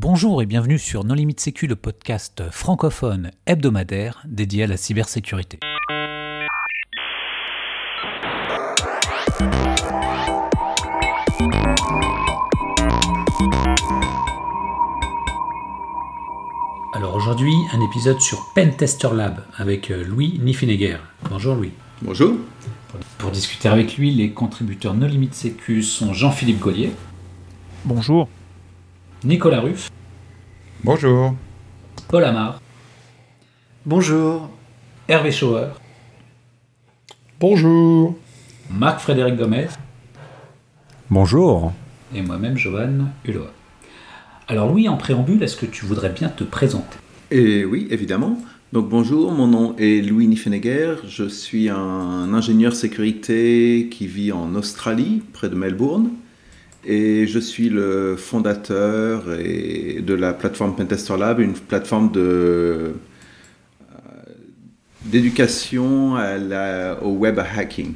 Bonjour et bienvenue sur Non Limite Sécu, le podcast francophone hebdomadaire dédié à la cybersécurité. Alors aujourd'hui, un épisode sur Pentester Lab avec euh, Louis Niffenegger. Bonjour Louis. Bonjour. Pour discuter avec lui, les contributeurs No Limite Sécu sont Jean-Philippe Gaulier. Bonjour. Nicolas Ruff. Bonjour. Paul Amar. Bonjour. Hervé Schauer. Bonjour. Marc-Frédéric Gomez. Bonjour. Et moi-même, Johan Hulot. Alors Louis, en préambule, est-ce que tu voudrais bien te présenter? Et oui, évidemment. Donc bonjour, mon nom est Louis Niffenegger. Je suis un ingénieur sécurité qui vit en Australie, près de Melbourne. Et je suis le fondateur de la plateforme Pentester Lab, une plateforme de, d'éducation au web hacking.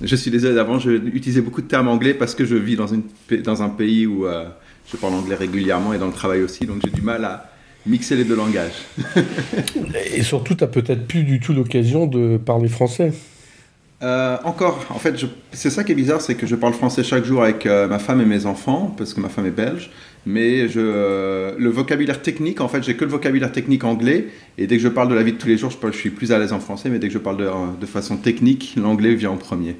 Je suis désolé d'avant, je utilisais beaucoup de termes anglais parce que je vis dans, une, dans un pays où euh, je parle anglais régulièrement et dans le travail aussi, donc j'ai du mal à mixer les deux langages. et surtout, tu n'as peut-être plus du tout l'occasion de parler français. Euh, encore, en fait, c'est ça qui est bizarre, c'est que je parle français chaque jour avec euh, ma femme et mes enfants, parce que ma femme est belge. Mais je, euh, le vocabulaire technique, en fait, j'ai que le vocabulaire technique anglais. Et dès que je parle de la vie de tous les jours, je, je suis plus à l'aise en français. Mais dès que je parle de, de façon technique, l'anglais vient en premier.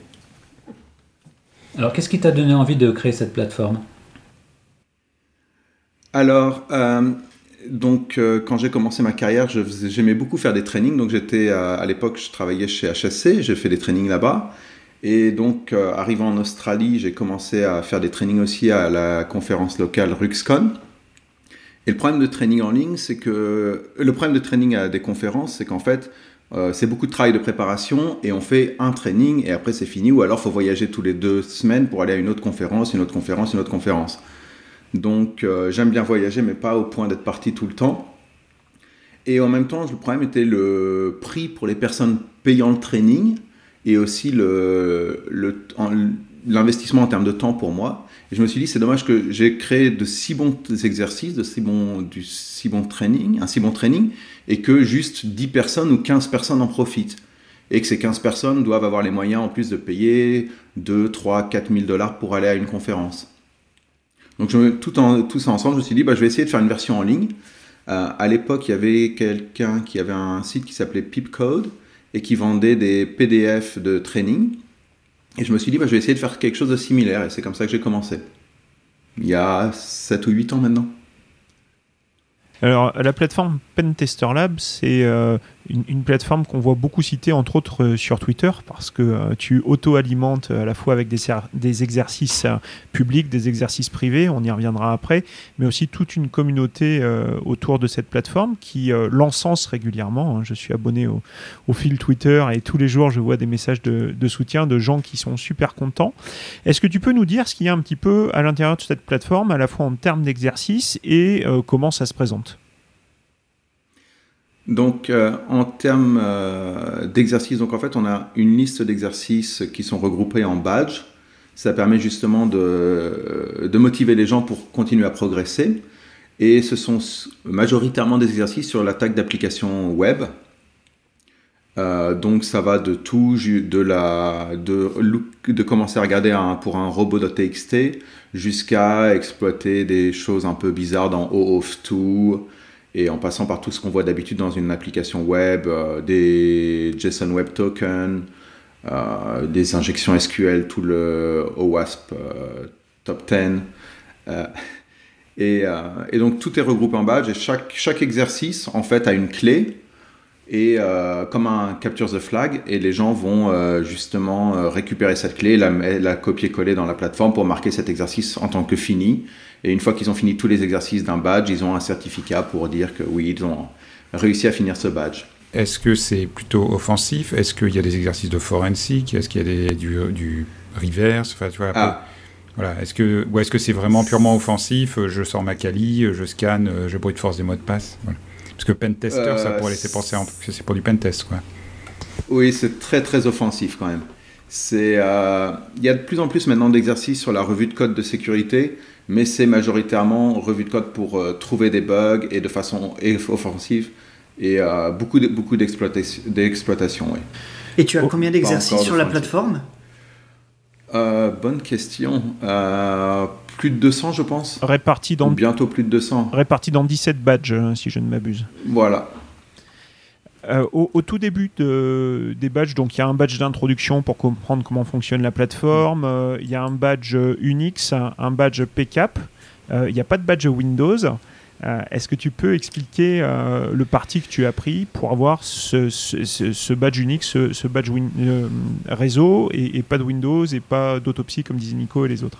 Alors, qu'est-ce qui t'a donné envie de créer cette plateforme? Alors, donc, euh, quand j'ai commencé ma carrière, j'aimais beaucoup faire des trainings. Donc, j'étais à l'époque, je travaillais chez HSC, j'ai fait des trainings là-bas. Et donc, euh, arrivant en Australie, j'ai commencé à faire des trainings aussi à la conférence locale RuxCon. Et le problème de training en ligne, c'est que le problème de training à des conférences, c'est qu'en fait, euh, c'est beaucoup de travail de préparation et on fait un training et après c'est fini. Ou alors, faut voyager tous les deux semaines pour aller à une autre conférence, une autre conférence, une autre conférence. Donc euh, j'aime bien voyager, mais pas au point d'être parti tout le temps. Et en même temps, le problème était le prix pour les personnes payant le training et aussi l'investissement en termes de temps pour moi. Et je me suis dit, c'est dommage que j'ai créé de si bons exercices, de si bons, du si bon training, un si bon training, et que juste 10 personnes ou 15 personnes en profitent. Et que ces 15 personnes doivent avoir les moyens en plus de payer 2, 3, 4 000 dollars pour aller à une conférence. Donc tout ça ensemble, je me suis dit, bah, je vais essayer de faire une version en ligne. Euh, à l'époque, il y avait quelqu'un qui avait un site qui s'appelait Pipcode et qui vendait des PDF de training. Et je me suis dit, bah, je vais essayer de faire quelque chose de similaire. Et c'est comme ça que j'ai commencé. Il y a 7 ou 8 ans maintenant. Alors, la plateforme Pentester Lab, c'est euh, une, plateforme qu'on voit beaucoup citer, entre autres euh, sur Twitter, parce que euh, tu auto-alimentes à la fois avec des, des exercices publics, des exercices privés, on y reviendra après, mais aussi toute une communauté autour de cette plateforme qui l'encense régulièrement. Hein. Je suis abonné au, fil Twitter et tous les jours, je vois des messages de, de soutien de gens qui sont super contents. Est-ce que tu peux nous dire ce qu'il y a un petit peu à l'intérieur de cette plateforme, à la fois en termes d'exercices et comment ça se présente? Donc, euh, en termes euh, d'exercices, donc en fait, on a une liste d'exercices qui sont regroupés en badges. Ça permet justement de, de, motiver les gens pour continuer à progresser. Et ce sont majoritairement des exercices sur l'attaque d'applications web. Euh, donc ça va de tout, de, la, de, de commencer à regarder un, pour un robot.txt jusqu'à exploiter des choses un peu bizarres dans OAuth2, et en passant par tout ce qu'on voit d'habitude dans une application web, euh, des JSON Web Tokens, euh, des injections SQL, tout le OWASP euh, Top 10. Et, et, donc tout est regroupé en badge et chaque, chaque exercice en fait a une clé et comme un capture the flag et les gens vont justement récupérer cette clé, la, la copier-coller dans la plateforme pour marquer cet exercice en tant que fini. Et une fois qu'ils ont fini tous les exercices d'un badge, ils ont un certificat pour dire que oui, ils ont réussi à finir ce badge. Est-ce que c'est plutôt offensif? Est-ce qu'il y a des exercices de forensic Est-ce qu'il y a des, du, du reverse? Enfin, tu vois, ah. voilà. Est-ce que, ou est-ce que c'est vraiment purement offensif? Je sors ma Kali, je scanne, je brute force des mots de passe? Parce que pentester, euh, ça pourrait laisser penser que c'est pour du pentest. Quoi. Oui, c'est très très offensif quand même. C'est, euh, il y a de plus en plus maintenant d'exercices sur la revue de code de sécurité mais c'est majoritairement revue de code pour trouver des bugs et de façon offensive et beaucoup, de, beaucoup d'exploitation. Et tu as oh, combien d'exercices sur la plateforme? Bonne question. plus de 200, je pense. Répartis dans. bientôt plus de 200. Répartis dans 17 badges, si je ne m'abuse. Voilà. Euh, au, tout début des badges, donc il y a un badge d'introduction pour comprendre comment fonctionne la plateforme, euh, il y a un badge Unix, un, badge PCAP, euh, il n'y a pas de badge Windows. Est-ce que tu peux expliquer le parti que tu as pris pour avoir ce, badge Unix, ce, badge réseau et, pas de Windows et pas d'autopsie comme disait Nico et les autres?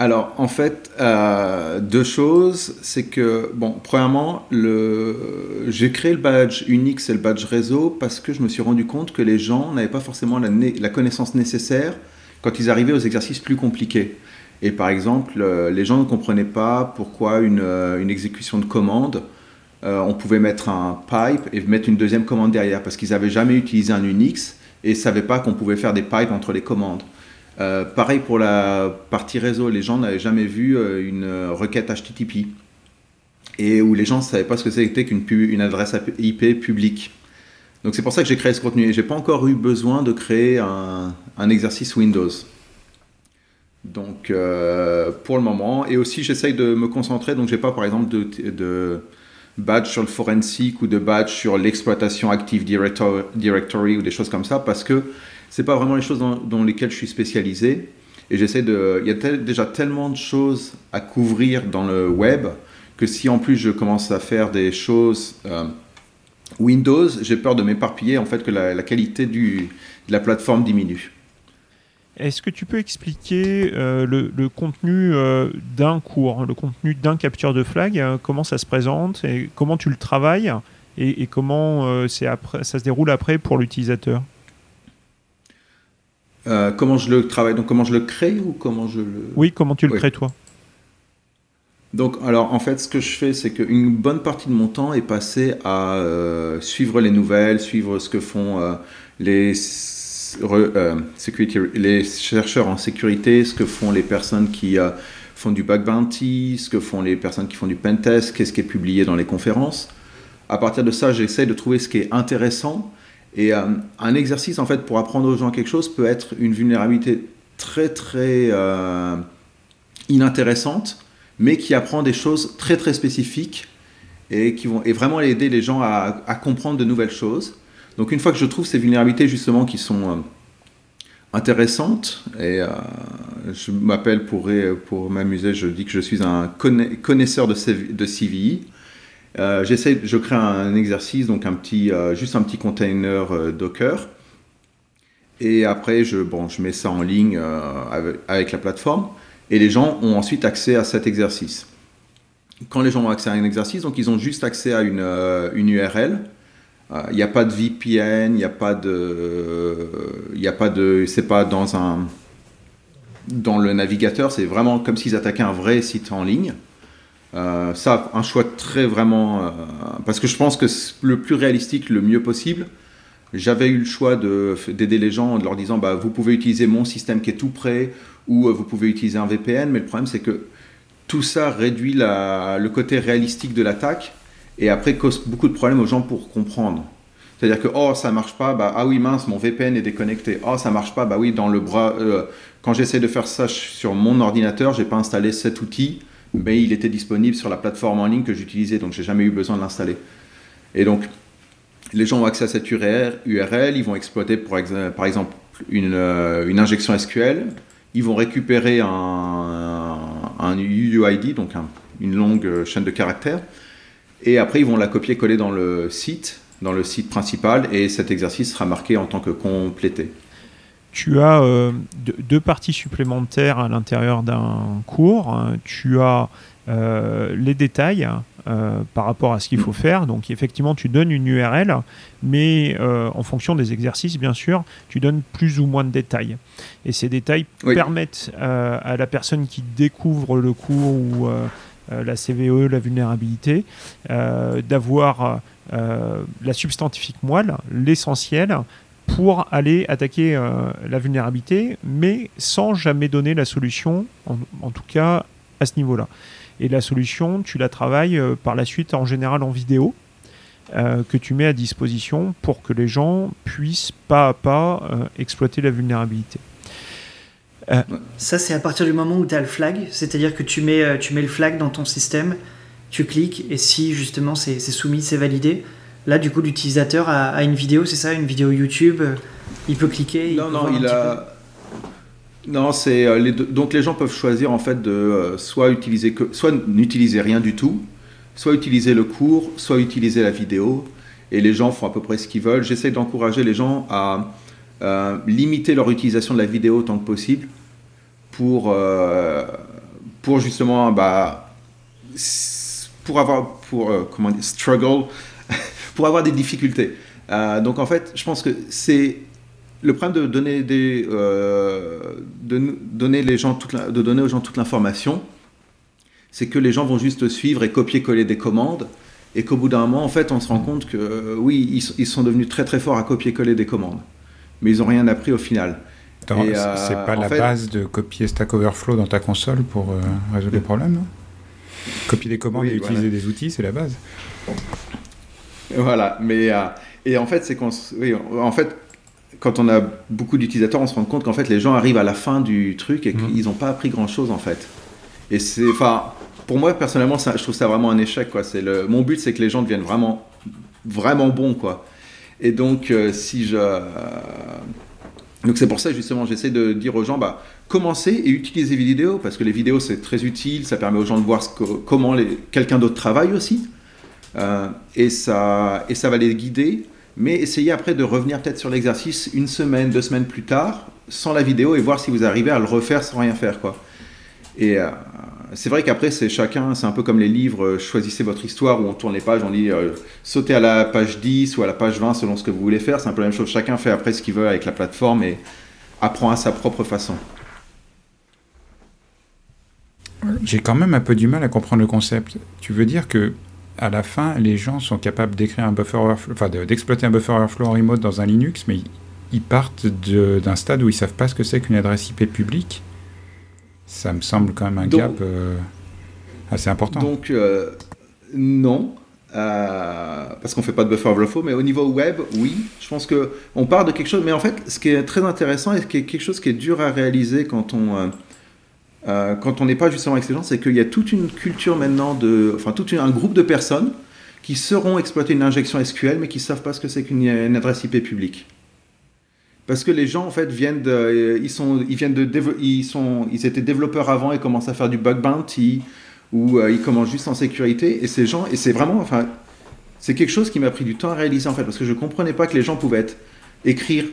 Alors, en fait, euh, deux choses. C'est que, bon, premièrement, j'ai créé le badge Unix et le badge réseau parce que je me suis rendu compte que les gens n'avaient pas forcément la, connaissance nécessaire quand ils arrivaient aux exercices plus compliqués. Et par exemple, euh, les gens ne comprenaient pas pourquoi une, euh, exécution de commande, on pouvait mettre un pipe et mettre une deuxième commande derrière parce qu'ils n'avaient jamais utilisé un Unix et ne savaient pas qu'on pouvait faire des pipes entre les commandes. Euh, pareil pour la partie réseau, les gens n'avaient jamais vu euh, une requête HTTP et où les gens ne savaient pas ce que c'était qu'une une adresse IP publique. Donc c'est pour ça que j'ai créé ce contenu et j'ai pas encore eu besoin de créer un, exercice Windows. Donc euh, pour le moment, et aussi j'essaye de me concentrer, donc j'ai pas par exemple de, badge sur le forensic ou de badge sur l'exploitation Active Directory ou des choses comme ça parce que c'est pas vraiment les choses dans, lesquelles je suis spécialisé. Et j'essaie de. Il y a déjà tellement de choses à couvrir dans le web que si en plus je commence à faire des choses euh, Windows, j'ai peur de m'éparpiller, en fait, que la, qualité de la plateforme diminue. Est-ce que tu peux expliquer euh, le, contenu euh, d'un cours, le contenu d'un capture de flag, comment ça se présente et comment tu le travailles et, et comment après, ça se déroule après pour l'utilisateur? Euh, comment je le travaille? Donc comment je le crée ou comment je le... Oui, comment tu le crées toi. Donc, alors, en fait, ce que je fais, c'est qu'une bonne partie de mon temps est passé à euh, suivre les nouvelles, suivre ce que font euh, les, chercheurs en sécurité, ce que font les personnes qui font du bug bounty, ce que font les personnes qui font du pentest, qu'est-ce qui est publié dans les conférences. À partir de ça, j'essaie de trouver ce qui est intéressant et euh, un exercice, en fait, pour apprendre aux gens quelque chose peut être une vulnérabilité très, très euh, inintéressante, mais qui apprend des choses très, très spécifiques et qui vont et vraiment aider les gens à, comprendre de nouvelles choses. Donc, une fois que je trouve ces vulnérabilités, justement, qui sont euh, intéressantes, et je m'appelle pour, pour m'amuser, je dis que je suis un connaisseur de, CVI. Euh, j'essaie, je crée un exercice, donc un petit, euh, juste un petit container euh, Docker. Et après, je, bon, je mets ça en ligne avec, la plateforme. Et les gens ont ensuite accès à cet exercice. Quand les gens ont accès à un exercice, donc ils ont juste accès à une, une URL. Il n'y a pas de VPN, il n'y a pas de, il a pas de, c'est pas dans un, dans le navigateur, c'est vraiment comme s'ils attaquaient un vrai site en ligne. Euh, ça, un choix très vraiment. Euh, parce que je pense que le plus réalistique, le mieux possible. J'avais eu le choix d'aider les gens en leur disant bah, vous pouvez utiliser mon système qui est tout prêt ou euh, vous pouvez utiliser un VPN, mais le problème c'est que tout ça réduit le côté réalistique de l'attaque et après cause beaucoup de problèmes aux gens pour comprendre. C'est-à-dire que oh ça marche pas, bah ah oui mince mon VPN est déconnecté. Oh ça marche pas, bah oui dans le bras. quand j'essaie de faire ça sur mon ordinateur, j'ai pas installé cet outil mais il était disponible sur la plateforme en ligne que j'utilisais, donc j'ai jamais eu besoin de l'installer. Et donc, les gens ont accès à cette URL, ils vont exploiter par exemple une, euh, injection SQL, ils vont récupérer un, un UUID, donc une longue chaîne de caractères, et après ils vont la copier-coller dans le site, dans le site principal, et cet exercice sera marqué en tant que complété tu as euh, deux parties supplémentaires à l'intérieur d'un cours. Tu as euh, les détails euh, par rapport à ce qu'il faut faire. Donc effectivement, tu donnes une URL, mais en fonction des exercices, bien sûr, tu donnes plus ou moins de détails. Et ces détails permettent à la personne qui découvre le cours ou la CVE, la vulnérabilité, d'avoir la substantifique moelle, l'essentiel, pour aller attaquer la vulnérabilité, mais sans jamais donner la solution, en tout cas à ce niveau-là. Et la solution, tu la travailles par la suite en général en vidéo. Euh, que tu mets à disposition pour que les gens puissent pas à pas euh, exploiter la vulnérabilité. Euh, Ça, c'est à partir du moment où tu as le flag, c'est-à-dire que tu mets, tu mets le flag dans ton système, tu cliques, et si justement c'est soumis, c'est validé, là, du coup, l'utilisateur a, une vidéo, c'est ça, une vidéo YouTube, il peut cliquer. Non, non, il a. Non, c'est les donc les gens peuvent choisir en fait de soit utiliser que, soit n'utiliser rien du tout, soit utiliser le cours, soit utiliser la vidéo. Et les gens font à peu près ce qu'ils veulent. J'essaie d'encourager les gens à limiter leur utilisation de la vidéo autant que possible pour, euh, pour justement bah, pour avoir pour euh, comment dire, struggle pour avoir des difficultés. Euh, donc en fait, je pense que c'est le problème de donner des de donner les gens toute de donner aux gens toute l'information c'est que les gens vont juste suivre et copier-coller des commandes, et qu'au bout d'un moment, en fait, on se rend compte que euh, oui, ils, sont devenus très très forts à copier-coller des commandes, mais ils n'ont rien appris au final. Euh, c'est pas la base de copier Stack Overflow dans ta console pour euh, résoudre les problèmes Copier des commandes et utiliser des outils, c'est la base. Voilà, mais et en fait, c'est qu'on, oui, en fait, quand on a beaucoup d'utilisateurs, on se rend compte qu'en fait, les gens arrivent à la fin du truc et mmh. qu'ils n'ont pas appris grand chose en fait. Et c'est, enfin, pour moi personnellement, ça, je trouve ça vraiment un échec. Quoi. C'est le, mon but, c'est que les gens deviennent vraiment, vraiment bons, quoi. Et donc, euh, si je, euh, donc c'est pour ça justement, j'essaie de dire aux gens, bah, commencez et utilisez les vidéos parce que les vidéos c'est très utile, ça permet aux gens de voir comment quelqu'un d'autre travaille aussi, euh, et ça, et ça va les guider. Mais essayez après de revenir peut-être sur l'exercice une semaine, deux semaines plus tard, sans la vidéo et voir si vous arrivez à le refaire sans rien faire, quoi. Et c'est vrai qu'après, c'est chacun, c'est un peu comme les livres, euh, choisissez votre histoire où on tourne les pages, on dit euh, sautez à la page 10 ou à la page 20 selon ce que vous voulez faire. C'est un peu la même chose. Chacun fait après ce qu'il veut avec la plateforme et apprend à sa propre façon. J'ai quand même un peu du mal à comprendre le concept. Tu veux dire que à la fin, les gens sont capables d'écrire un buffer enfin d'exploiter un buffer overflow en remote dans un Linux, mais ils partent d'un stade où ils savent pas ce que c'est qu'une adresse IP publique? Ça me semble quand même un gap euh, assez important. Donc, euh, non. Euh, parce qu'on fait pas de buffer overflow, mais au niveau web, oui, je pense que on part de quelque chose. Mais en fait, ce qui est très intéressant et ce qui est quelque chose qui est dur à réaliser quand on quand on n'est pas justement avec ces gens, c'est qu'il y a toute une culture maintenant de, enfin tout un groupe de personnes qui sauront exploiter une injection SQL, mais qui savent pas ce que c'est qu'une adresse IP publique parce que les gens en fait viennent de, euh, ils sont, ils viennent de, ils sont, ils étaient développeurs avant et commencent à faire du bug bounty ou euh, ils commencent juste en sécurité et ces gens et c'est vraiment, enfin, c'est quelque chose qui m'a pris du temps à réaliser en fait parce que je comprenais pas que les gens pouvaient écrire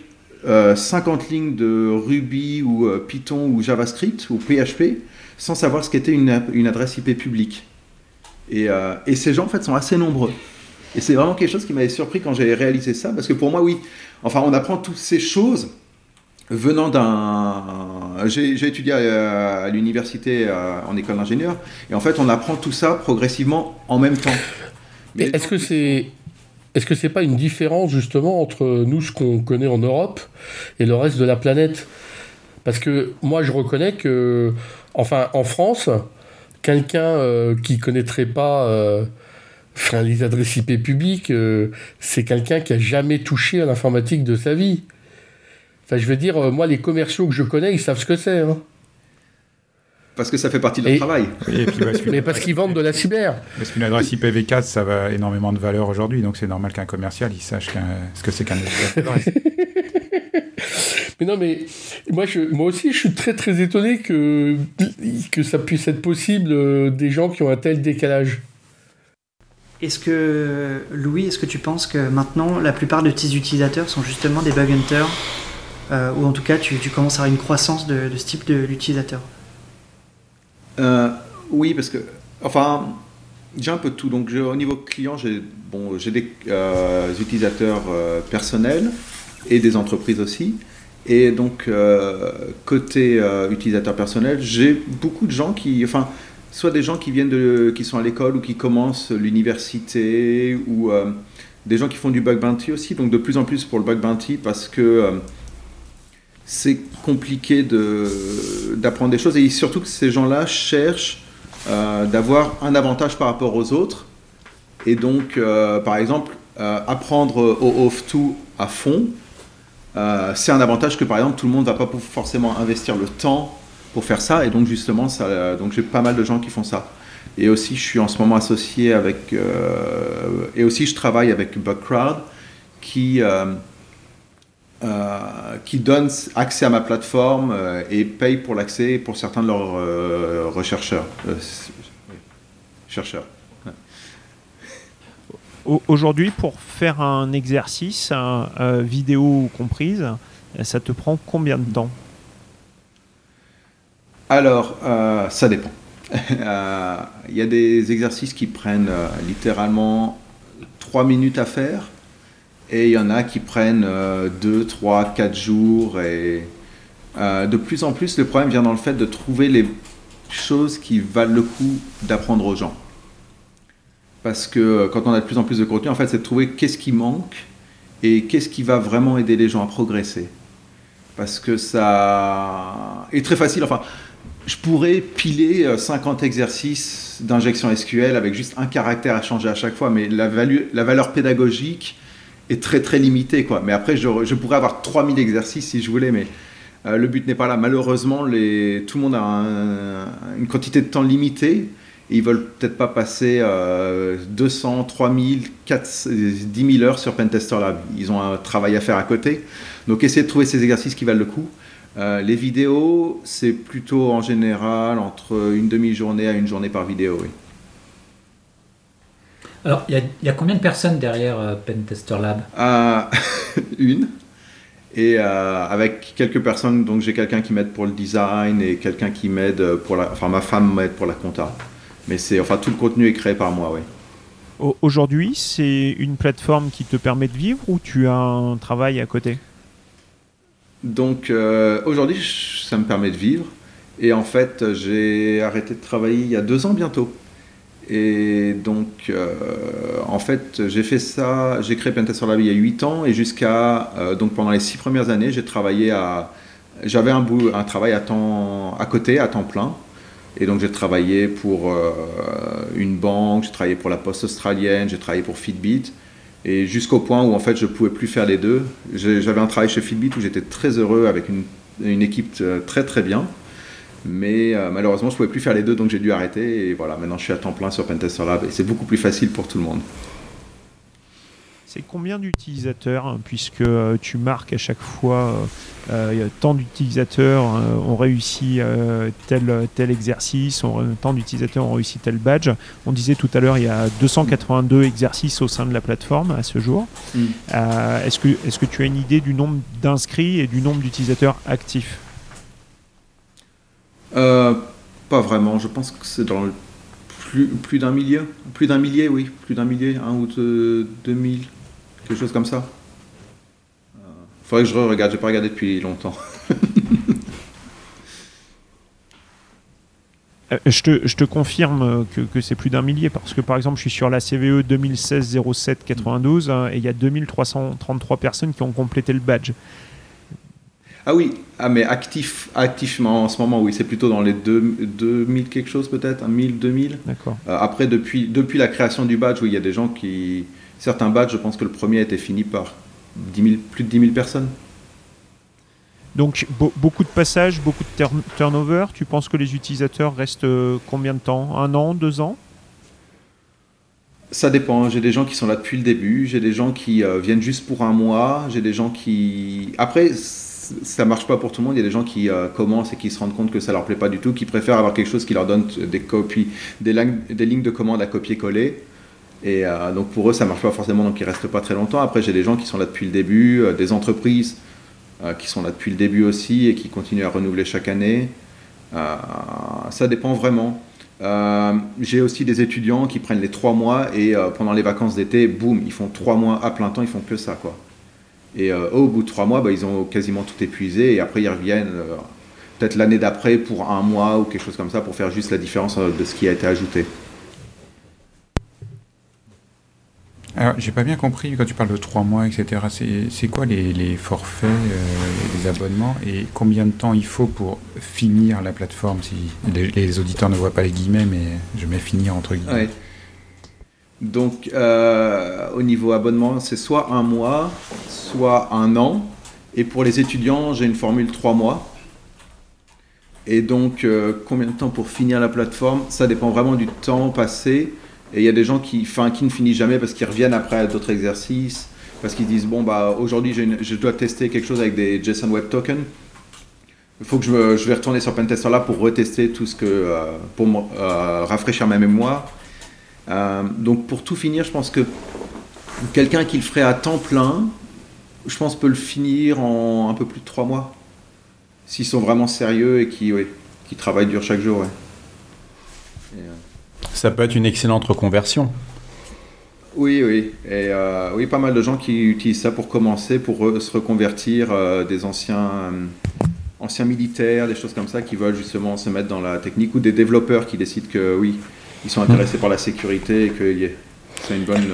50 euh, lignes de Ruby ou Python ou JavaScript ou PHP sans savoir ce qu'était une, une, adresse IP publique. Et, et ces gens en fait sont assez nombreux. Et c'est vraiment quelque chose qui m'avait surpris quand j'ai réalisé ça, parce que pour moi, oui, enfin, on apprend toutes ces choses venant d'un... J'ai étudié à, l'université euh, en école d'ingénieur, et en fait, on apprend tout ça progressivement en même temps. Mais est-ce que c'est... Est-ce que c'est pas une différence justement entre nous, ce qu'on connaît en Europe, et le reste de la planète? Parce que moi, je reconnais que, enfin, en France, quelqu'un euh, qui connaîtrait pas euh, Enfin, les adresses IP publiques, euh, c'est quelqu'un qui a jamais touché à l'informatique de sa vie. Enfin, je veux dire, euh, moi, les commerciaux que je connais, ils savent ce que c'est. Hein. Parce que ça fait partie de leur travail. Mais parce qu'ils vendent de la cyber. Parce qu'une adresse IPv4, ça va énormément de valeur aujourd'hui, donc c'est normal qu'un commercial, il sache ce que c'est qu'un adresse. mais non, mais moi, je, moi aussi, je suis très très étonné que, que ça puisse être possible euh, des gens qui ont un tel décalage. Est-ce que, Louis, est-ce que tu penses que maintenant la plupart de tes utilisateurs sont justement des bug hunters euh, Ou en tout cas, tu, commences à avoir une croissance de, ce type d'utilisateur? Euh, Oui, parce que, enfin, j'ai un peu de tout. Donc, au niveau client, j'ai bon, des euh, utilisateurs personnels et des entreprises aussi. Et donc, côté utilisateur personnel, j'ai beaucoup de gens qui. Enfin, soit des gens qui viennent qui sont à l'école ou qui commencent l'université ou euh, des gens qui font du bug bounty aussi, donc de plus en plus pour le bug bounty parce que c'est compliqué d'apprendre des choses et surtout que ces gens-là cherchent d'avoir un avantage par rapport aux autres. Et donc, par exemple, apprendre au OAuth2 à fond, c'est un avantage que par exemple tout le monde ne va pas forcément investir le temps pour faire ça. Et donc justement, ça, donc j'ai pas mal de gens qui font ça. Et aussi, je suis en ce moment associé avec, euh, et aussi je travaille avec Bugcrowd qui euh, euh, qui donne accès à ma plateforme et paye pour l'accès pour certains de leurs rechercheurs, chercheurs. Aujourd'hui, pour faire un exercice, vidéo comprise, ça te prend combien de temps? Alors, euh, ça dépend. Il euh, y a des exercices qui prennent euh, littéralement 3 minutes à faire et il y en a qui prennent 2, 3, 4 jours. Et de plus en plus, le problème vient dans le fait de trouver les choses qui valent le coup d'apprendre aux gens. Parce que quand on a de plus en plus de contenu, en fait, c'est de trouver qu'est-ce qui manque et qu'est-ce qui va vraiment aider les gens à progresser. Parce que ça est très facile. Enfin, je pourrais piler 50 euh, exercices d'injection SQL avec juste un caractère à changer à chaque fois, mais la, valeur pédagogique est très très limitée. Mais après, je, pourrais avoir 3000 exercices si je voulais, mais euh, le but n'est pas là. Malheureusement, tout le monde a une quantité de temps limitée. Et ils veulent peut-être pas passer 200, 3000, 4, 10 000 heures sur Pentester Lab. Ils ont un travail à faire à côté. Donc essayez de trouver ces exercices qui valent le coup. Euh, les vidéos, c'est plutôt en général entre une demi-journée à une journée par vidéo, oui. Alors, il y, a combien de personnes derrière euh, Pentester Lab? Euh, Une. Et avec quelques personnes, donc j'ai quelqu'un qui m'aide pour le design et quelqu'un qui m'aide pour la. Enfin, ma femme m'aide pour la compta. Mais c'est. Enfin, tout le contenu est créé par moi, oui. Aujourd'hui, c'est une plateforme qui te permet de vivre ou tu as un travail à côté? Donc euh, aujourd'hui, ça me permet de vivre. Et en fait, j'ai arrêté de travailler il y a deux ans bientôt. Et donc, euh, en fait, j'ai fait ça, j'ai créé Pentester Lab il y a huit ans et jusqu'à, euh, donc pendant les six premières années, j'ai travaillé à, j'avais un, un travail à temps, à côté, à temps plein. Et donc, j'ai travaillé pour une banque, j'ai travaillé pour la Poste australienne, j'ai travaillé pour Fitbit. Et jusqu'au point où en fait je pouvais plus faire les deux. J'avais un travail chez Fitbit où j'étais très heureux avec une, équipe euh, très très bien. Mais euh, malheureusement je pouvais plus faire les deux donc j'ai dû arrêter. Et voilà, maintenant je suis à temps plein sur Pentester Lab et c'est beaucoup plus facile pour tout le monde. C'est combien d'utilisateurs hein, Puisque euh, tu marques à chaque fois euh, tant d'utilisateurs ont réussi tel, tel exercice, tant d'utilisateurs ont réussi tel badge. On disait tout à l'heure, il y a 282 exercices au sein de la plateforme à ce jour. Mm. est-ce, que, est-ce que tu as une idée du nombre d'inscrits et du nombre d'utilisateurs actifs? Pas vraiment. Je pense que c'est dans le plus, plus d'un millier. Plus d'un millier, oui. Plus d'un millier, un ou deux, deux mille quelque chose comme ça. Il euh, faudrait que je regarde, j'ai pas regardé depuis longtemps. Euh, je, te, je, te, confirme que, que c'est plus d'un millier parce que par exemple je suis sur la CVE 2016 07 92 et il y a 2333 personnes qui ont complété le badge. Ah oui, ah mais actif, activement en ce moment, oui, c'est plutôt dans les 2000 quelque chose peut-être, 1000, 2000. D'accord. Euh, après, depuis, depuis la création du badge, oui, il y a des gens qui, certains badges, je pense que le premier a été fini par 10 plus de 10 000 personnes. Donc beaucoup de passages, beaucoup de turnover. Tu penses que les utilisateurs restent euh, combien de temps? Un an, deux ans? Ça dépend. J'ai des gens qui sont là depuis le début. J'ai des gens qui euh, viennent juste pour un mois. J'ai des gens qui... Après, ça marche pas pour tout le monde. Il y a des gens qui euh, commencent et qui se rendent compte que ça leur plaît pas du tout, qui préfèrent avoir quelque chose qui leur donne des copies, des, des lignes de commande à copier-coller. Et euh, donc pour eux, ça marche pas forcément, donc ils restent pas très longtemps. Après, j'ai des gens qui sont là depuis le début, euh, des entreprises euh, qui sont là depuis le début aussi et qui continuent à renouveler chaque année. ça dépend vraiment. j'ai aussi des étudiants qui prennent les trois mois et pendant les vacances d'été, boum, ils font trois mois à plein temps, ils font que ça, quoi. Et au bout de trois mois, bah, ils ont quasiment tout épuisé et après ils reviennent peut-être l'année d'après pour un mois ou quelque chose comme ça pour faire juste la différence de ce qui a été ajouté. Alors, j'ai pas bien compris quand tu parles de 3 mois, etc. C'est quoi les, forfaits, euh, les abonnements et combien de temps il faut pour finir la plateforme si les, auditeurs ne voient pas les guillemets, mais je mets finir entre guillemets. Donc, euh, au niveau abonnement, c'est soit un mois, soit un an. Et pour les étudiants, j'ai une formule 3 mois. Et donc, euh, combien de temps pour finir la plateforme? Ça dépend vraiment du temps passé. Et il y a des gens qui, fin, qui ne finissent jamais parce qu'ils reviennent après à d'autres exercices, parce qu'ils disent bon bah aujourd'hui je dois tester quelque chose avec des JSON Web Tokens. Il faut que je, vais retourner sur Pentester là pour retester tout ce que euh, pour euh, rafraîchir ma mémoire. Euh, donc pour tout finir, je pense que quelqu'un qui le ferait à temps plein, je pense peut le finir en un peu plus de trois mois, s'ils sont vraiment sérieux et qui, qui travaillent dur chaque jour. Ça peut être une excellente reconversion. Oui, oui. Et euh, oui, pas mal de gens qui utilisent ça pour commencer, pour se reconvertir, euh, des anciens, euh, anciens militaires, des choses comme ça, qui veulent justement se mettre dans la technique, ou des développeurs qui décident que oui, ils sont intéressés par la sécurité et que c'est une bonne,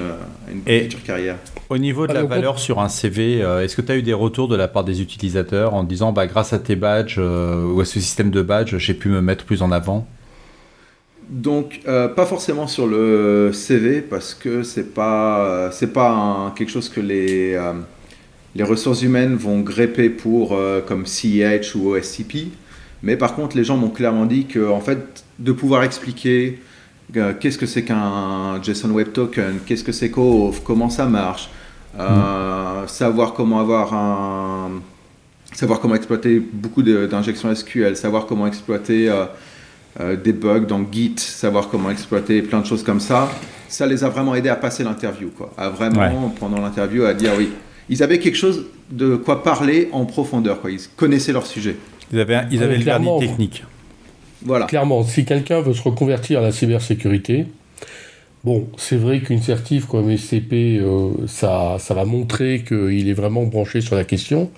une future carrière. Au niveau de la valeur sur un CV, est-ce que tu as eu des retours de la part des utilisateurs en disant bah, grâce à tes badges ou à ce système de badges, j'ai pu me mettre plus en avant? Donc, euh, pas forcément sur le CV parce que c'est pas c'est pas quelque chose que les euh, les ressources humaines vont grepper pour euh, comme CEH ou OSCP. Mais par contre, les gens m'ont clairement dit que en fait, de pouvoir expliquer qu'est-ce que c'est qu'un JSON Web Token, qu'est-ce que c'est qu'OAuth, comment ça marche, mm. savoir comment avoir un savoir comment exploiter beaucoup d'injections SQL, savoir comment exploiter euh, des bugs dans Git, savoir comment exploiter plein de choses comme ça, ça les a vraiment aidés à passer l'interview, quoi. À vraiment, pendant l'interview, à dire oui. Ils avaient quelque chose de quoi parler en profondeur, quoi. Ils connaissaient leur sujet. Ils avaient, ils avaient le vernis technique. Voilà. Clairement, si quelqu'un veut se reconvertir à la cybersécurité, Bon, c'est vrai qu'une certif comme SCP, euh, ça, ça va montrer qu'il est vraiment branché sur la question.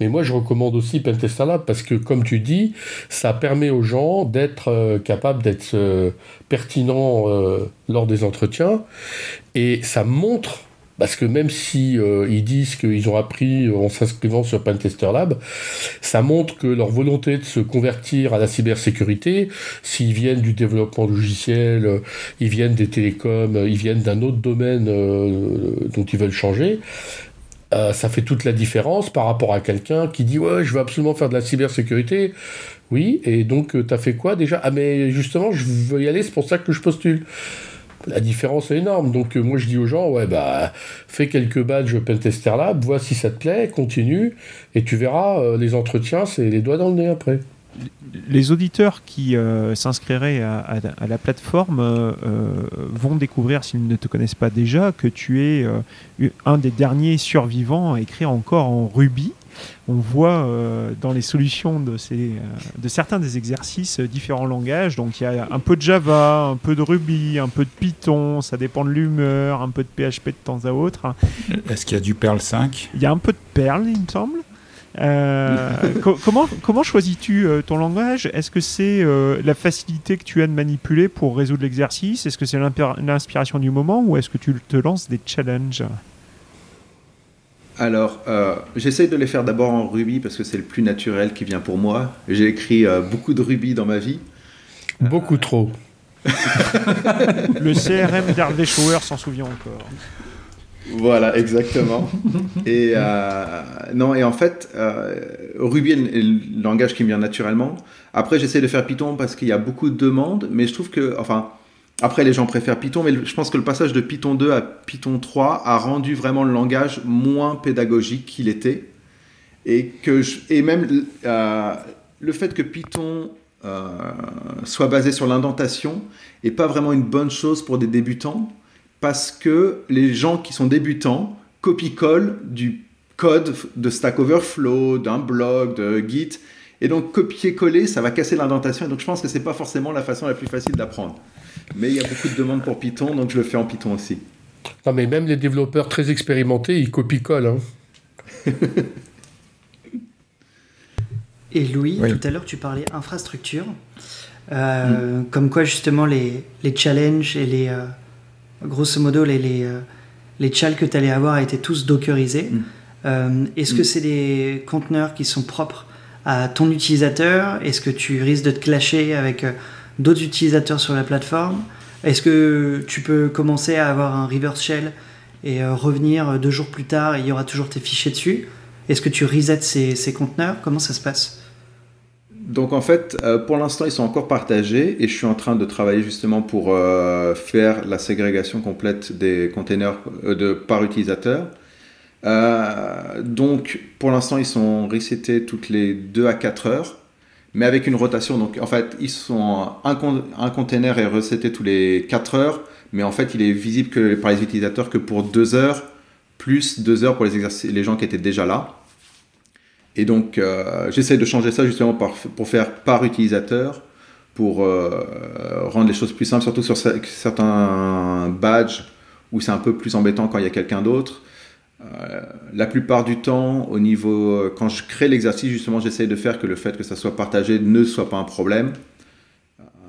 Mais moi, je recommande aussi Pentester Lab parce que, comme tu dis, ça permet aux gens d'être euh, capables d'être euh, pertinents euh, lors des entretiens. Et ça montre parce que même si ils disent qu'ils ont appris en s'inscrivant sur Pentester Lab, ça montre que leur volonté de se convertir à la cybersécurité, s'ils viennent du développement logiciel, ils viennent des télécoms, ils viennent d'un autre domaine dont ils veulent changer, euh, ça fait toute la différence par rapport à quelqu'un qui dit ouais je veux absolument faire de la cybersécurité. Oui et donc euh, tu as fait quoi déjà? Ah mais justement je veux y aller c'est pour ça que je postule. La différence est énorme. Donc euh, moi je dis aux gens ouais bah fais quelques badges Pentester Lab vois si ça te plaît continue et tu verras les entretiens c'est les doigts dans le nez après les auditeurs qui euh, s'inscriraient à, la plateforme euh, euh, vont découvrir, s'ils ne te connaissent pas déjà, que tu es un des derniers survivants à écrire encore en Ruby. On voit dans les solutions de, ces, de certains des exercices différents langages. Donc il y a un peu de Java, un peu de Ruby, un peu de Python, ça dépend de l'humeur, un peu de PHP de temps à autre. Est-ce qu'il y a du Perl 5 Il y a un peu de Perl, il me semble. Euh, comment comment choisis-tu euh, ton langage? Est-ce que c'est euh, la facilité que tu as de manipuler pour résoudre l'exercice? Est-ce que c'est l'inspiration du moment ou est-ce que tu te lances des challenges? Alors, j'essaye de les faire d'abord en Ruby parce que c'est le plus naturel qui vient pour moi. J'ai écrit beaucoup de Ruby dans ma vie. Beaucoup trop. le CRM d'Hervé Schauer s'en souvient encore. Voilà, exactement. et euh, non, et en fait, euh, Ruby est le, langage qui me vient naturellement. Après, j'essaie de faire Python parce qu'il y a beaucoup de demandes, mais je trouve que, enfin, après, les gens préfèrent Python, mais je pense que le passage de Python 2 à Python 3 a rendu vraiment le langage moins pédagogique qu'il était. Et, que et même euh, le fait que Python soit basé sur l'indentation n'est pas vraiment une bonne chose pour des débutants parce que les gens qui sont débutants copient-collent du code de Stack Overflow, d'un blog, de Git. Et donc copier-coller, ça va casser l'indentation. Et donc je pense que c'est pas forcément la façon la plus facile d'apprendre. Mais il y a beaucoup de demandes pour Python, donc je le fais en Python aussi. Non, mais même les développeurs très expérimentés, ils copient-collent. Hein. Et Louis, tout à l'heure, tu parlais infrastructure. Euh, comme quoi, justement, les, les challenges et les, euh, grosso modo, les, les, euh, les chals que tu allais avoir étaient tous dockerisés. Mm. Est-ce que c'est des conteneurs qui sont propres à ton utilisateur? Est-ce que tu risques de te clasher avec d'autres utilisateurs sur la plateforme? Est-ce que tu peux commencer à avoir un reverse shell et revenir deux jours plus tard et il y aura toujours tes fichiers dessus? Est-ce que tu resets ces, ces conteneurs? Comment ça se passe? Donc en fait, euh, pour l'instant, ils sont encore partagés et je suis en train de travailler justement pour euh, faire la ségrégation complète des containers euh, par utilisateur. donc pour l'instant, ils sont resetés toutes les 2 à 4 heures, mais avec une rotation. Donc en fait, ils sont un, container est reseté tous les 4 heures, mais en fait, il est visible que par les utilisateurs que pour 2 heures, plus 2 heures pour les gens qui étaient déjà là. Et donc, euh, j'essaie de changer ça justement pour faire par utilisateur, pour euh, rendre les choses plus simples, surtout sur certains badges où c'est un peu plus embêtant quand il y a quelqu'un d'autre. Euh, la plupart du temps, au niveau, quand je crée l'exercice, justement, j'essaie de faire que le fait que ça soit partagé ne soit pas un problème.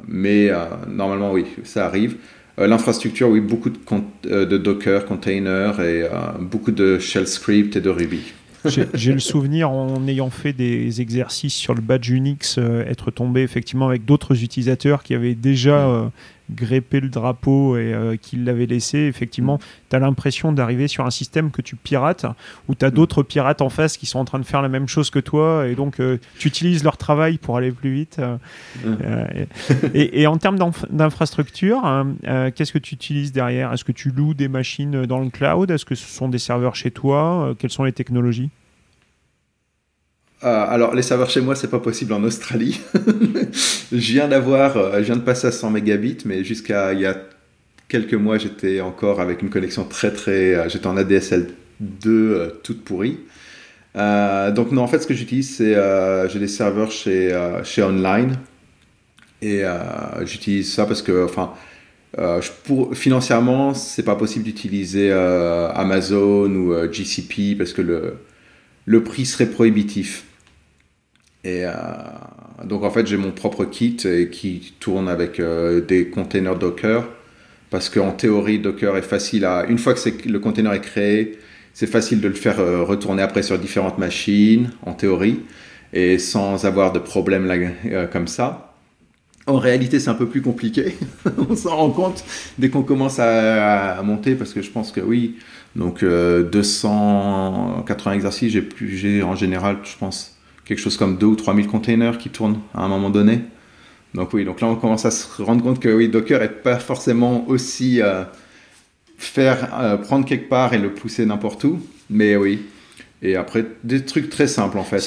Mais normalement, oui, ça arrive. L'infrastructure, oui, beaucoup de, de Docker, containers et beaucoup de shell script et de Ruby. J'ai le souvenir, en ayant fait des exercices sur le badge Unix, euh, être tombé effectivement avec d'autres utilisateurs qui avaient déjà euh, grépé le drapeau et euh, qui l'avaient laissé. Effectivement, tu as l'impression d'arriver sur un système que tu pirates, où tu as d'autres pirates en face qui sont en train de faire la même chose que toi, et donc tu utilises leur travail pour aller plus vite. et, et, en termes d'infrastructure, hein, qu'est-ce que tu utilises derrière? Est-ce que tu loues des machines dans le cloud? Est-ce que ce sont des serveurs chez toi? Quelles sont les technologies? Euh, alors, les serveurs chez moi, c'est pas possible en Australie. je viens d'avoir, euh, je de passer à 100 mégabits, mais jusqu'à il y a quelques mois, j'étais encore avec une connexion très très, euh, j'étais en ADSL 2 toute pourrie. donc non, en fait, ce que j'utilise, c'est j'ai des serveurs chez chez Online et j'utilise ça parce que, enfin, pour, financièrement, c'est pas possible d'utiliser Amazon ou GCP parce que le le prix serait prohibitif. Et euh, donc en fait j'ai mon propre kit qui tourne avec euh, des containers Docker. Parce qu'en théorie Docker est facile à une fois que le container est créé c'est facile de le faire euh, retourner après sur différentes machines en théorie et sans avoir de problème là, comme ça. En réalité c'est un peu plus compliqué. On s'en rend compte dès qu'on commence à, monter parce que je pense que oui. Donc 280 exercices j'ai en général je pense quelque chose comme 2 ou 3 000 containers qui tournent à un moment donné. Donc oui, donc là on commence à se rendre compte que oui, Docker n'est pas forcément aussi euh, faire euh, prendre quelque part et le pousser n'importe où, mais oui. Et après des trucs très simples en fait.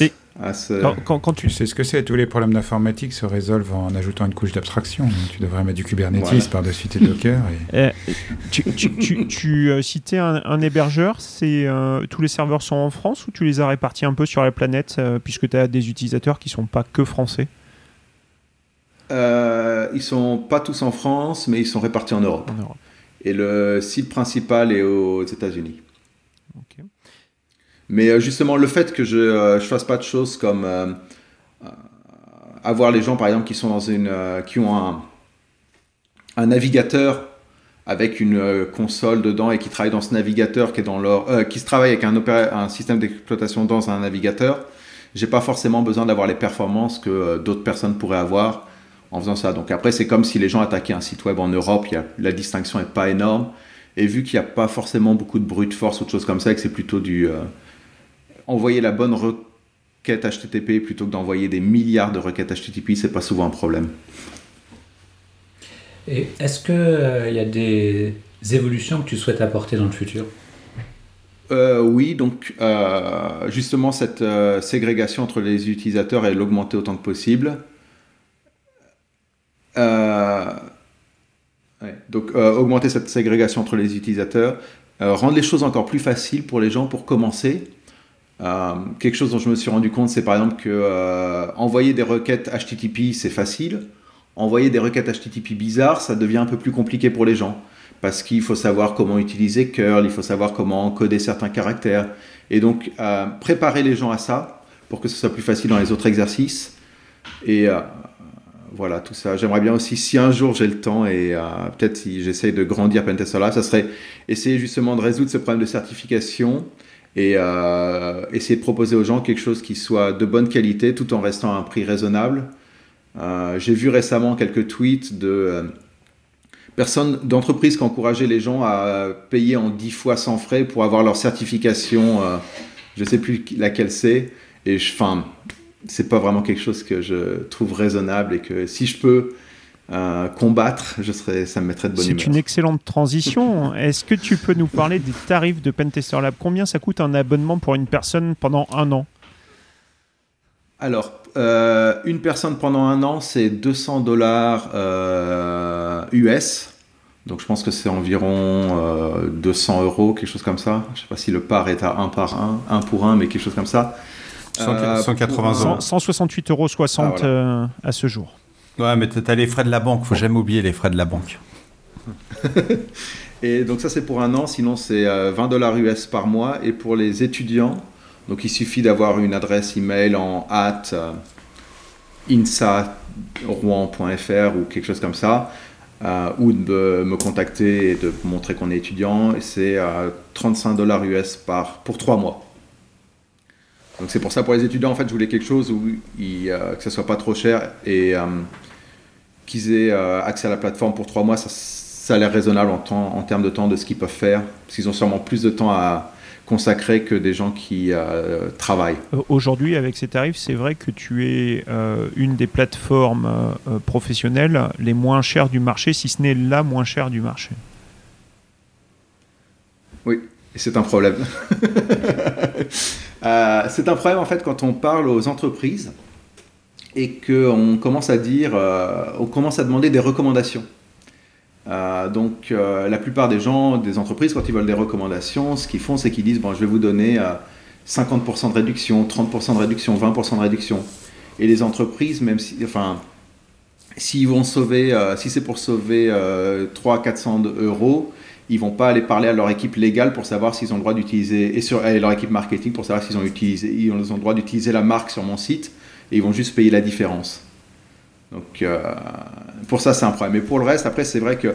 Quand, tu sais ce que c'est, tous les problèmes d'informatique se résolvent en ajoutant une couche d'abstraction. Tu devrais mettre du Kubernetes par-dessus tes Docker. Et... Eh, tu, tu, tu, euh, citais un, hébergeur, c'est euh, tous les serveurs sont en France ou tu les as répartis un peu sur la planète euh, puisque tu as des utilisateurs qui sont pas que français? Euh, Ils sont pas tous en France, mais ils sont répartis en Europe. En Europe. Et le site principal est aux États-Unis. Ok. Mais euh, justement, le fait que je ne euh, fasse pas de choses comme euh, avoir les gens, par exemple, qui, sont dans une, qui ont un, navigateur avec une console dedans et qui travaillent dans ce navigateur qui est dans leur, qui se travaille avec un, un système d'exploitation dans un navigateur, j'ai pas forcément besoin d'avoir les performances que d'autres personnes pourraient avoir en faisant ça. Donc après, c'est comme si les gens attaquaient un site web en Europe, y a, la distinction est pas énorme. Et vu qu'il n'y a pas forcément beaucoup de brute force ou de choses comme ça, et que c'est plutôt du, envoyer la bonne requête HTTP plutôt que d'envoyer des milliards de requêtes HTTP, c'est pas souvent un problème. Et est-ce qu'il euh, y a des évolutions que tu souhaites apporter dans le futur? Euh, oui, donc euh, justement cette ségrégation entre les utilisateurs et l'augmenter autant que possible. donc augmenter cette ségrégation entre les utilisateurs, rendre les choses encore plus faciles pour les gens pour commencer. Euh, quelque chose dont je me suis rendu compte, c'est par exemple que euh, envoyer des requêtes HTTP, c'est facile. Envoyer des requêtes HTTP bizarres, ça devient un peu plus compliqué pour les gens. Parce qu'il faut savoir comment utiliser curl, il faut savoir comment coder certains caractères. Et donc, euh, préparer les gens à ça pour que ce soit plus facile dans les autres exercices. Et voilà, tout ça. J'aimerais bien aussi, si un jour j'ai le temps et peut-être si j'essaye de grandir Pentester Lab, ça serait essayer justement de résoudre ce problème de certification et essayer de proposer aux gens quelque chose qui soit de bonne qualité tout en restant à un prix raisonnable. j'ai vu récemment quelques tweets de personnes d'entreprises qui encourageaient les gens à payer en 10 fois sans frais pour avoir leur certification, je ne sais plus laquelle c'est. Et enfin, c'est pas vraiment quelque chose que je trouve raisonnable et que si je peux euh, combattre, je serais, ça me mettrait de bonne humeur. C'est une excellente transition. Est-ce que tu peux nous parler des tarifs de Pentester Lab? Combien ça coûte un abonnement pour une personne pendant un an? Alors, euh, une personne pendant un an, c'est 200 dollars US. Donc je pense que c'est environ 200 euros, quelque chose comme ça. Je ne sais pas si le par est à 1 par 1, 1 pour 1, mais quelque chose comme ça. 180 168,60 euros ah, euh, à ce jour. Ouais, mais tu as les frais de la banque, faut jamais oublier les frais de la banque. et donc ça c'est pour un an, sinon c'est 20 euh, dollars US par mois. Et pour les étudiants, donc il suffit d'avoir une adresse email en at euh, insa.rouen.fr ou quelque chose comme ça, ou de me contacter et de montrer qu'on est étudiant. C'est 35 dollars US par, pour 3 mois. Donc c'est pour ça pour les étudiants en fait je voulais quelque chose où euh, que ça soit pas trop cher et euh, qu'ils aient euh, accès à la plateforme pour trois mois ça, ça a l'air raisonnable en, temps, en termes de temps de ce qu'ils peuvent faire parce qu'ils ont sûrement plus de temps à consacrer que des gens qui travaillent. Aujourd'hui avec ces tarifs c'est vrai que tu es une des plateformes professionnelles les moins chères du marché si ce n'est la moins chère du marché. Oui, et c'est un problème. Euh, c'est un problème en fait quand on parle aux entreprises et qu'on commence à dire, euh, on commence à demander des recommandations. Euh, donc la plupart des gens, des entreprises, quand ils veulent des recommandations, ce qu'ils font, c'est qu'ils disent, bon, je vais vous donner 50% de réduction, 30% de réduction, 20% de réduction. Et les entreprises, même si, enfin, s'ils vont sauver, si c'est pour sauver 300-400 euros, ils vont pas aller parler à leur équipe légale pour savoir s'ils ont le droit d'utiliser, et leur équipe marketing pour savoir s'ils ont, utilisé, ont le droit d'utiliser la marque sur mon site, et ils vont juste payer la différence. Donc euh, pour ça c'est un problème. Mais pour le reste, après c'est vrai que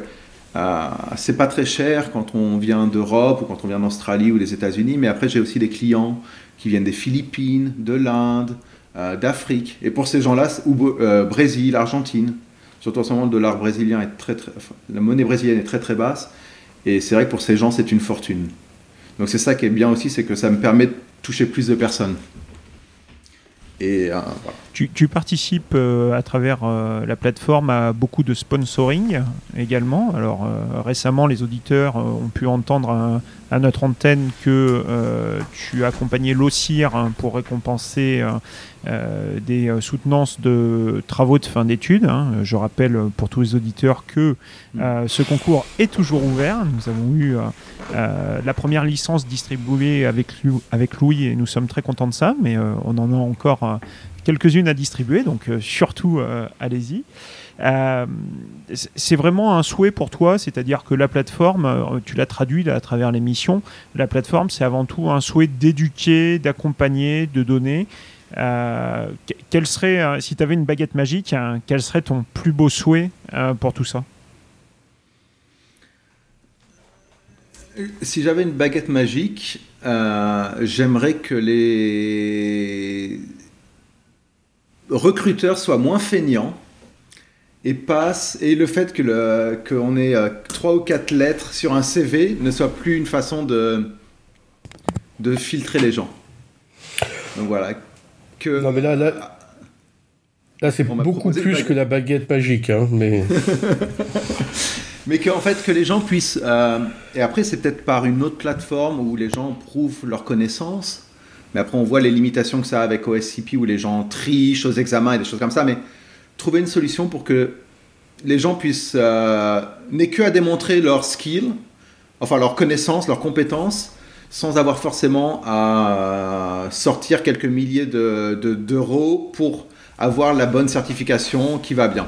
euh, c'est pas très cher quand on vient d'Europe ou quand on vient d'Australie ou des États-Unis, mais après j'ai aussi des clients qui viennent des Philippines, de l'Inde, euh, d'Afrique. Et pour ces gens-là, ou euh, Brésil, Argentine, surtout en ce moment le dollar brésilien est très, très la monnaie brésilienne est très très basse. Et c'est vrai que pour ces gens, c'est une fortune. Donc c'est ça qui est bien aussi, c'est que ça me permet de toucher plus de personnes. Et euh, tu, participes euh, à travers euh, la plateforme à beaucoup de sponsoring également. Alors récemment, les auditeurs ont pu entendre à notre antenne que tu as accompagné l'OCIR hein, pour récompenser euh, des euh, soutenances de travaux de fin d'études. Hein. Je rappelle pour tous les auditeurs que euh, ce concours est toujours ouvert. Nous avons eu la première licence distribuée avec, avec Louis et nous sommes très contents de ça, mais on en a encore quelques-unes à distribuer, donc surtout allez-y. c'est vraiment un souhait pour toi, c'est-à-dire que la plateforme, tu l'as traduit à travers l'émission, la plateforme c'est avant tout un souhait d'éduquer, d'accompagner, de donner. Euh, quel serait, euh, si tu avais une baguette magique, hein, quel serait ton plus beau souhait euh, pour tout ça? Si j'avais une baguette magique, j'aimerais que les recruteurs soient moins feignants et passent et le fait que le qu'on ait trois ou quatre lettres sur un CV ne soit plus une façon de de filtrer les gens. Donc voilà, non, mais là, là, là c'est beaucoup plus que la baguette magique. Hein, mais mais qu'en fait, que les gens puissent. Euh, et après, c'est peut-être par une autre plateforme où les gens prouvent leurs connaissances. Mais après, on voit les limitations que ça a avec OSCP où les gens trichent aux examens et des choses comme ça. Mais trouver une solution pour que les gens puissent. Euh, n'aient que à démontrer leurs skills, enfin leurs connaissances, leurs compétences sans avoir forcément à sortir quelques milliers d'euros de, pour avoir la bonne certification qui va bien.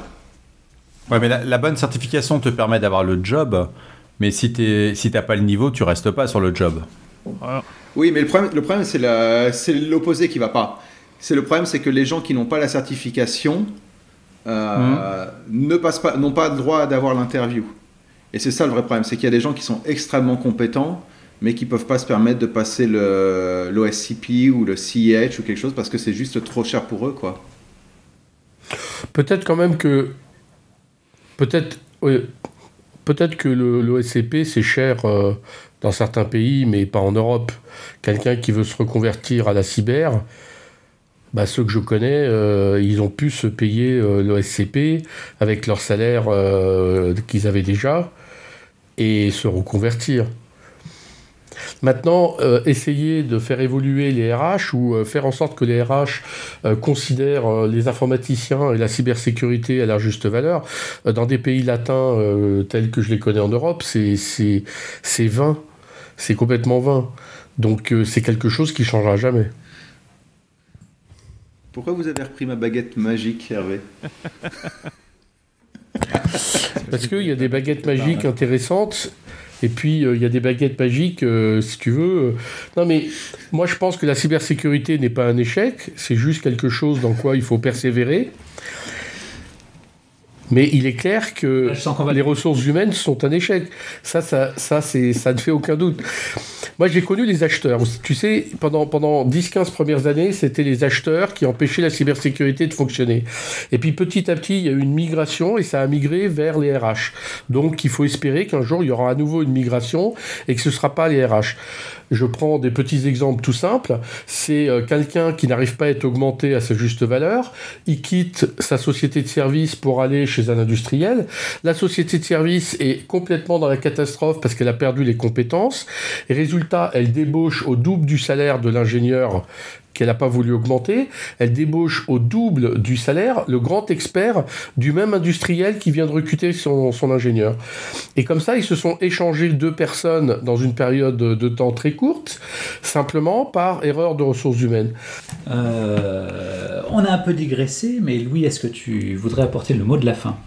Ouais, mais la, bonne certification te permet d'avoir le job, mais si tu si t'as pas le niveau, tu restes pas sur le job. Oui, mais le problème, le problème c'est l'opposé qui va pas. C'est le problème, c'est que les gens qui n'ont pas la certification euh, ne passent pas, n'ont pas le droit d'avoir l'interview. Et c'est ça le vrai problème, c'est qu'il y a des gens qui sont extrêmement compétents, mais qui peuvent pas se permettre de passer l'OSCP ou le CEH ou quelque chose parce que c'est juste trop cher pour eux, quoi. Peut-être quand même que peut-être peut-être que l'OSCP c'est cher euh, dans certains pays, mais pas en Europe. Quelqu'un qui veut se reconvertir à la cyber, bah, ceux que je connais, euh, ils ont pu se payer euh, l'OSCP avec leur salaire qu'ils avaient déjà et se reconvertir. Maintenant, euh, essayer de faire évoluer les RH ou euh, faire en sorte que les RH euh, considèrent les informaticiens et la cybersécurité à leur juste valeur, dans des pays latins tels que je les connais en Europe, c'est vain. C'est complètement vain. Donc c'est quelque chose qui changera jamais. Pourquoi vous avez repris ma baguette magique, Hervé Parce qu'il y a des baguettes magiques intéressantes et puis, euh, il y a des baguettes magiques, euh, si tu veux. Non, mais moi, je pense que la cybersécurité n'est pas un échec. C'est juste quelque chose dans quoi il faut persévérer. Mais il est clair que les ressources humaines sont un échec. Ça, ça, ça, ça ne fait aucun doute. Moi, j'ai connu les acheteurs. Tu sais, pendant, pendant 10-15 premières années, c'était les acheteurs qui empêchaient la cybersécurité de fonctionner. Et puis, petit à petit, il y a eu une migration et ça a migré vers les RH. Donc, il faut espérer qu'un jour, il y aura à nouveau une migration et que ce ne sera pas les RH. Je prends des petits exemples tout simples. C'est euh, quelqu'un qui n'arrive pas à être augmenté à sa juste valeur. Il quitte sa société de service pour aller chez un industriel. La société de service est complètement dans la catastrophe parce qu'elle a perdu les compétences. Et résultat, elle débauche au double du salaire de l'ingénieur qu'elle n'a pas voulu augmenter, elle débauche au double du salaire le grand expert du même industriel qui vient de recruter son, ingénieur. Et comme ça, ils se sont échangés deux personnes dans une période de temps très courte, simplement par erreur de ressources humaines. Euh, on a un peu digressé, mais Louis, est-ce que tu voudrais apporter le mot de la fin?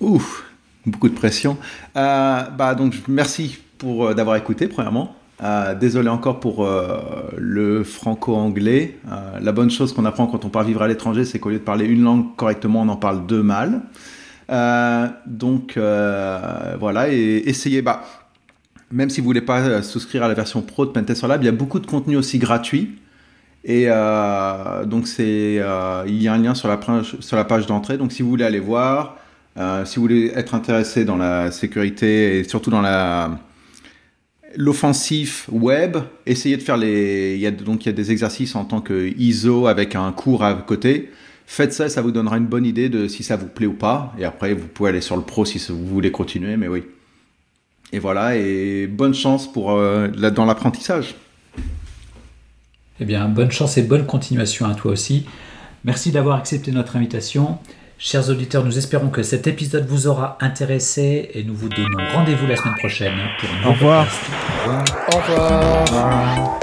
Ouf, beaucoup de pression. Euh, bah donc merci pour euh, d'avoir écouté premièrement. Euh, désolé encore pour euh, le franco-anglais. Euh, la bonne chose qu'on apprend quand on part vivre à l'étranger, c'est qu'au lieu de parler une langue correctement, on en parle deux mal. donc voilà, et essayez. Bah, même si vous voulez pas souscrire à la version pro de Pentester Lab, il y a beaucoup de contenu aussi gratuit. Et donc il y a un lien sur la page d'entrée. Donc si vous voulez aller voir, si vous voulez être intéressé dans la sécurité et surtout dans la l'offensif web, essayez de faire les. Il y a, donc il y a des exercices en tant que ISO avec un cours à côté. Faites ça, ça vous donnera une bonne idée de si ça vous plaît ou pas. Et après, vous pouvez aller sur le pro si vous voulez continuer, mais oui. Et voilà, et bonne chance pour, euh, dans l'apprentissage. Eh bien, bonne chance et bonne continuation à toi aussi. Merci d'avoir accepté notre invitation. Chers auditeurs, nous espérons que cet épisode vous aura intéressé et nous vous donnons rendez-vous la semaine prochaine pour un Au revoir. Au revoir.